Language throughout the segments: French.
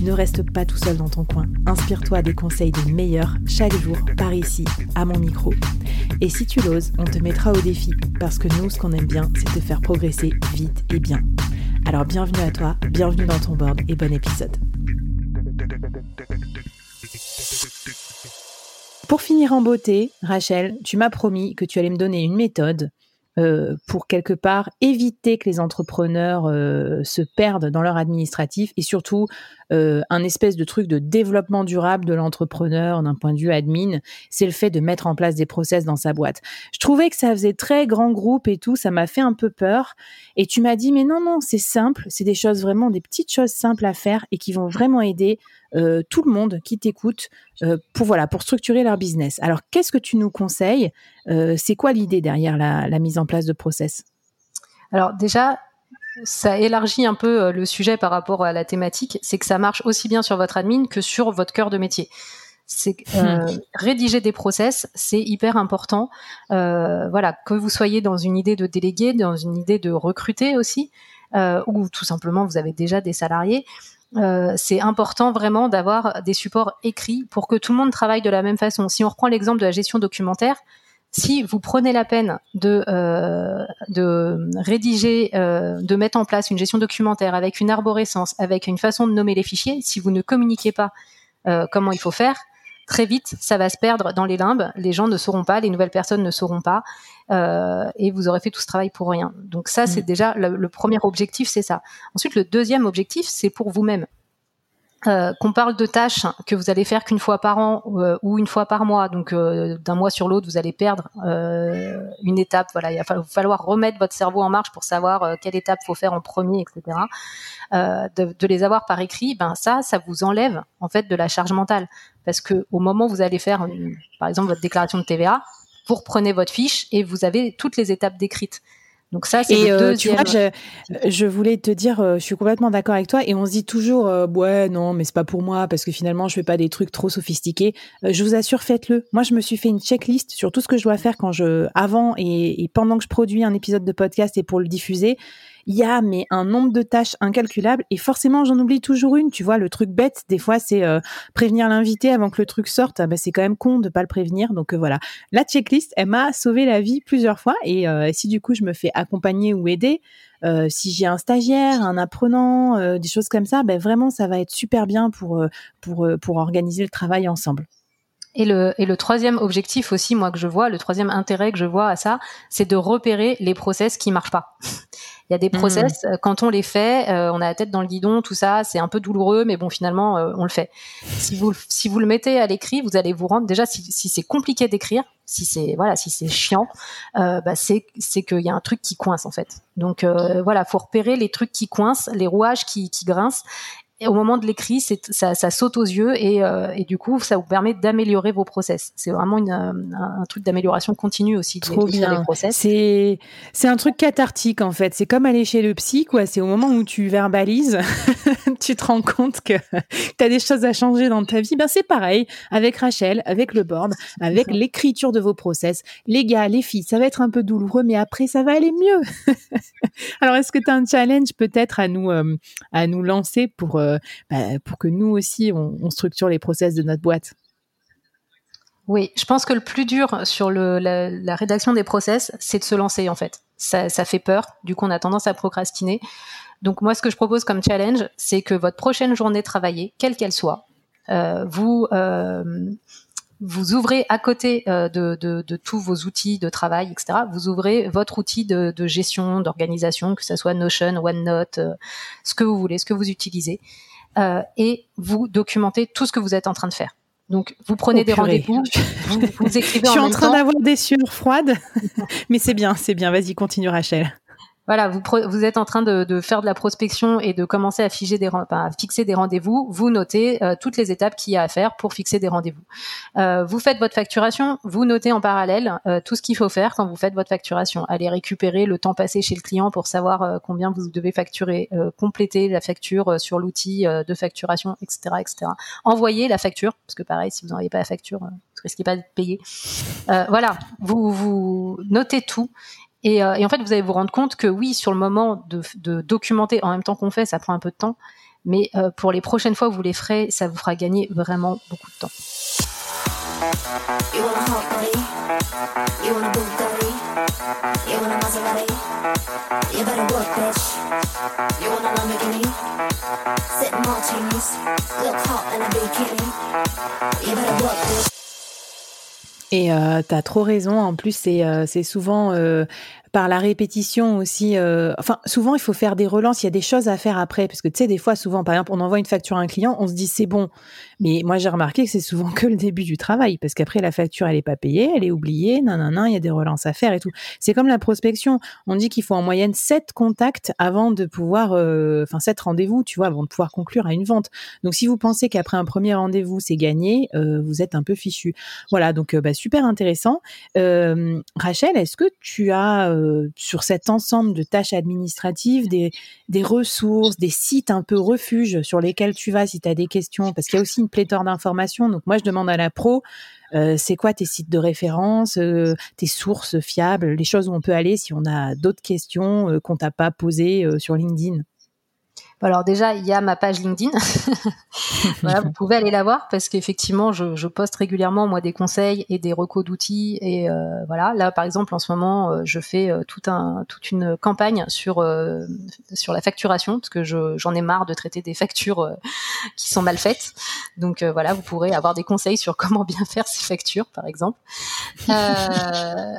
Ne reste pas tout seul dans ton coin. Inspire-toi des conseils des meilleurs chaque jour par ici, à mon micro. Et si tu l'oses, on te mettra au défi parce que nous, ce qu'on aime bien, c'est te faire progresser vite et bien. Alors bienvenue à toi, bienvenue dans ton board et bon épisode. Pour finir en beauté, Rachel, tu m'as promis que tu allais me donner une méthode euh, pour quelque part éviter que les entrepreneurs euh, se perdent dans leur administratif et surtout euh, un espèce de truc de développement durable de l'entrepreneur d'un point de vue admin, c'est le fait de mettre en place des process dans sa boîte. Je trouvais que ça faisait très grand groupe et tout, ça m'a fait un peu peur. Et tu m'as dit, mais non, non, c'est simple, c'est des choses vraiment, des petites choses simples à faire et qui vont vraiment aider euh, tout le monde qui t'écoute euh, pour voilà pour structurer leur business. Alors qu'est-ce que tu nous conseilles euh, C'est quoi l'idée derrière la, la, mise en place de process? Alors déjà, ça élargit un peu le sujet par rapport à la thématique. C'est que ça marche aussi bien sur votre admin que sur votre cœur de métier. C'est euh, hmm. rédiger des process, c'est hyper important. Euh, voilà, que vous soyez dans une idée de déléguer, dans une idée de recruter aussi, euh, ou tout simplement vous avez déjà des salariés. Euh, c'est important vraiment d'avoir des supports écrits pour que tout le monde travaille de la même façon. Si on reprend l'exemple de la gestion documentaire, si vous prenez la peine de, euh, rédiger, euh, de mettre en place une gestion documentaire avec une arborescence, avec une façon de nommer les fichiers, si vous ne communiquez pas comment il faut faire, très vite, ça va se perdre dans les limbes. Les gens ne sauront pas, les nouvelles personnes ne sauront pas, et vous aurez fait tout ce travail pour rien. Donc ça, c'est mm. déjà le, premier objectif, c'est ça. Ensuite, le deuxième objectif, c'est pour vous-même. Euh, qu'on parle de tâches que vous allez faire qu'une fois par an euh, ou une fois par mois, donc euh, d'un mois sur l'autre, vous allez perdre euh, une étape. Voilà, il va falloir remettre votre cerveau en marche pour savoir quelle étape faut faire en premier, etc. De, de, les avoir par écrit, ben ça, ça vous enlève en fait de la charge mentale, parce que au moment où vous allez faire, par exemple, votre déclaration de TVA, vous reprenez votre fiche et vous avez toutes les étapes décrites. Donc ça, c'est le euh, Tu vois, je, voulais te dire, euh, je suis complètement d'accord avec toi. Et on se dit toujours, euh, ouais, non, mais c'est pas pour moi parce que finalement, je fais pas des trucs trop sophistiqués. je vous assure, faites-le. Moi, je me suis fait une checklist sur tout ce que je dois faire quand je, avant et, et pendant que je produis un épisode de podcast et pour le diffuser il y a mais un nombre de tâches incalculables et forcément j'en oublie toujours une. Tu vois, le truc bête, des fois, c'est euh, prévenir l'invité avant que le truc sorte. Bah, c'est quand même con de pas le prévenir. Donc euh, voilà, la checklist, elle m'a sauvé la vie plusieurs fois. Et euh, si du coup je me fais accompagner ou aider, si j'ai un stagiaire, un apprenant, des choses comme ça, ben vraiment ça va être super bien pour pour pour organiser le travail ensemble. Et le, et le troisième objectif aussi, moi que je vois, le troisième intérêt que je vois à ça, c'est de repérer les process qui marchent pas. Il y a des mmh. process, euh, quand on les fait, euh, on a la tête dans le guidon, tout ça, c'est un peu douloureux, mais bon, finalement, euh, on le fait. Si vous, si vous le mettez à l'écrit, vous allez vous rendre déjà si, si c'est compliqué d'écrire, si c'est voilà, si c'est chiant, bah c'est c'est qu'il y a un truc qui coince en fait. Donc voilà, faut repérer les trucs qui coincent, les rouages qui, qui grincent, et au moment de l'écrit, ça, ça saute aux yeux et, euh, et, du coup, ça vous permet d'améliorer vos process. C'est vraiment une, un, truc d'amélioration continue aussi. Trop bien. C'est c'est un truc cathartique en fait. C'est comme aller chez le psy quoi. C'est au moment où tu verbalises, tu te rends compte que tu as des choses à changer dans ta vie. Ben c'est pareil avec Rachel, avec le board, avec l'écriture de vos process. Les gars, les filles, ça va être un peu douloureux, mais après ça va aller mieux. Alors est-ce que tu as un challenge peut-être à nous euh, à nous lancer pour euh, euh, bah, pour que nous aussi, on, structure les process de notre boîte. Oui, je pense que le plus dur sur la, rédaction des process, c'est de se lancer en fait. Ça, fait peur, du coup on a tendance à procrastiner. Donc moi, ce que je propose comme challenge, c'est que votre prochaine journée travaillée, quelle qu'elle soit, euh, vous euh, vous ouvrez à côté de, tous vos outils de travail, etc. Vous ouvrez votre outil de, de gestion, d'organisation, que ce soit Notion, OneNote, ce que vous voulez, ce que vous utilisez, euh, et vous documentez tout ce que vous êtes en train de faire. Donc, vous prenez oh, des rendez-vous, vous, vous, écrivez Je suis en, train d'avoir des sueurs froides, mais c'est bien, c'est bien. Vas-y, continue, Rachel. Voilà, vous, êtes en train de, faire de la prospection et de commencer à, fixer des rendez-vous, vous notez euh, toutes les étapes qu'il y a à faire pour fixer des rendez-vous. Euh, vous faites votre facturation, vous notez en parallèle euh, tout ce qu'il faut faire quand vous faites votre facturation. Allez récupérer le temps passé chez le client pour savoir combien vous devez facturer, compléter la facture sur l'outil de facturation, etc., etc. Envoyer la facture, parce que pareil, si vous n'envoyez pas la facture, vous risquez pas de payer. voilà, vous notez tout euh, et, en fait, vous allez vous rendre compte que oui, sur le moment de, documenter en même temps qu'on fait, ça prend un peu de temps. Mais euh, pour les prochaines fois où vous les ferez, ça vous fera gagner vraiment beaucoup de temps. Et euh, tu as trop raison. En plus, c'est euh, souvent euh, par la répétition aussi. Euh, enfin, souvent, il faut faire des relances. Il y a des choses à faire après. Parce que tu sais, des fois, souvent, par exemple, on envoie une facture à un client, on se dit c'est bon. Mais moi, j'ai remarqué que c'est souvent que le début du travail. Parce qu'après, la facture, elle est pas payée, elle est oubliée. Non, non, non, il y a des relances à faire et tout. C'est comme la prospection. On dit qu'il faut en moyenne sept contacts avant de pouvoir. Euh, enfin, sept rendez-vous, tu vois, avant de pouvoir conclure à une vente. Donc, si vous pensez qu'après un premier rendez-vous, c'est gagné, euh, vous êtes un peu fichu. Voilà, donc bah, super intéressant. Rachel, est-ce que tu as euh, sur cet ensemble de tâches administratives, des, ressources, des sites un peu refuges sur lesquels tu vas si tu as des questions, parce qu'il y a aussi une pléthore d'informations. Donc moi, je demande à la pro, euh, c'est quoi tes sites de référence, euh, tes sources fiables, les choses où on peut aller si on a d'autres questions qu'on t'a pas posées sur LinkedIn? Alors déjà, il y a ma page LinkedIn. voilà, vous pouvez aller la voir parce qu'effectivement, je, je, poste régulièrement moi des conseils et des recos d'outils. Et euh, voilà, là par exemple, en ce moment, euh, je fais euh, toute une campagne sur sur la facturation parce que j'en ai marre de traiter des factures qui sont mal faites. Donc voilà, vous pourrez avoir des conseils sur comment bien faire ces factures, par exemple.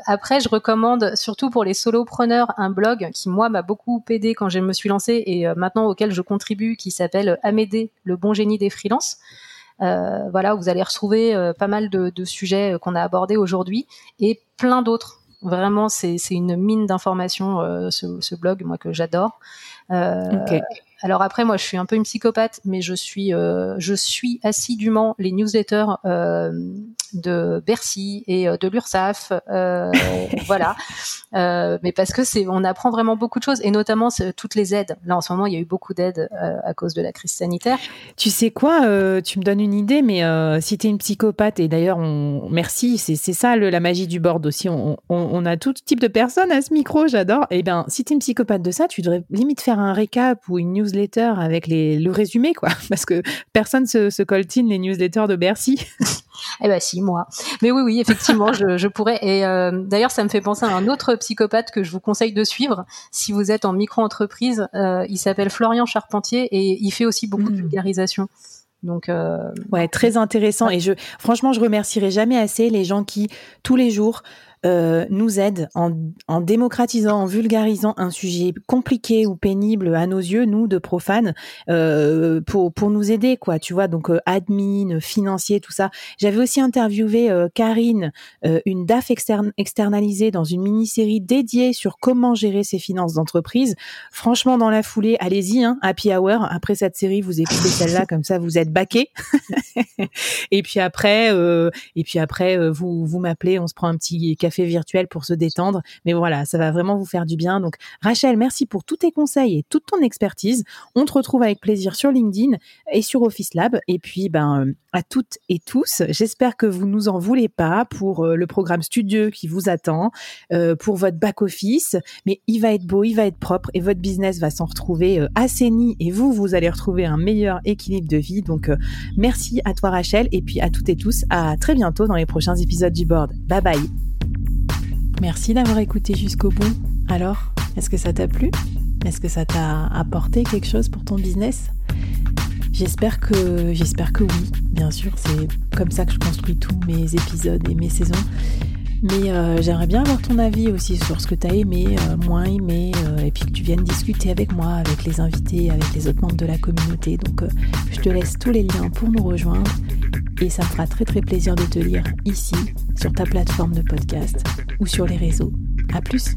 après, je recommande surtout pour les solopreneurs un blog qui moi m'a beaucoup aidé quand je me suis lancée et maintenant auquel je contribue qui s'appelle Amédée, le bon génie des freelances. Euh, voilà, vous allez retrouver euh, pas mal de, sujets euh, qu'on a abordés aujourd'hui et plein d'autres. Vraiment, c'est une mine d'informations, ce, blog, moi, que j'adore. Alors après, moi, je suis un peu une psychopathe, mais je suis, je suis assidûment les newsletters de Bercy et euh, de l'URSSAF, euh, voilà. Euh, mais parce que c'est, on apprend vraiment beaucoup de choses et notamment toutes les aides. Là, en ce moment, il y a eu beaucoup d'aides à cause de la crise sanitaire. Tu sais quoi Tu me donnes une idée, mais si tu es une psychopathe et d'ailleurs, on, merci, c'est ça la magie du board aussi. On, a tout type de personnes à ce micro, j'adore. Et eh bien, si tu es une psychopathe de ça, tu devrais limite faire un récap ou une newsletter avec les, le résumé, quoi, parce que personne se, se coltine les newsletters de Bercy. Eh ben si, moi. Mais oui, oui, effectivement, je, pourrais. Et euh, d'ailleurs, ça me fait penser à un autre psychopathe que je vous conseille de suivre si vous êtes en micro-entreprise. Euh, il s'appelle Florian Charpentier et il fait aussi beaucoup de hmm. vulgarisation. Donc euh, ouais, très intéressant. Et je, franchement, je remercierai jamais assez les gens qui tous les jours euh, nous aide en, en, démocratisant, en vulgarisant un sujet compliqué ou pénible à nos yeux, nous de profanes, euh, pour pour nous aider quoi. Tu vois donc euh, admin, financier, tout ça. J'avais aussi interviewé euh, Karine, euh, une DAF externe, externalisée dans une mini-série dédiée sur comment gérer ses finances d'entreprise. Franchement, dans la foulée, allez-y, hein, Happy Hour. Après cette série, vous écoutez celle-là comme ça, vous êtes baqué. et puis après, et puis après, vous vous m'appelez, on se prend un petit café café virtuel pour se détendre. Mais voilà, ça va vraiment vous faire du bien. Donc, Rachel, merci pour tous tes conseils et toute ton expertise. On te retrouve avec plaisir sur LinkedIn et sur Office Lab. Et puis, ben, euh, à toutes et tous, j'espère que vous nous en voulez pas pour euh, le programme studieux qui vous attend, euh, pour votre back office. Mais il va être beau, il va être propre et votre business va s'en retrouver assaini et vous, vous allez retrouver un meilleur équilibre de vie. Donc, merci à toi, Rachel. Et puis à toutes et tous, à très bientôt dans les prochains épisodes du board. Bye bye. Merci d'avoir écouté jusqu'au bout. Alors, est-ce que ça t'a plu? Est-ce que ça t'a apporté quelque chose pour ton business? J'espère que j'espère que oui. Bien sûr, c'est comme ça que je construis tous mes épisodes et mes saisons. Mais euh, j'aimerais bien avoir ton avis aussi sur ce que tu as aimé, euh, moins aimé, euh, et puis que tu viennes discuter avec moi, avec les invités, avec les autres membres de la communauté. Donc je te laisse tous les liens pour nous rejoindre et ça me fera très très plaisir de te lire ici, sur ta plateforme de podcast ou sur les réseaux. À plus!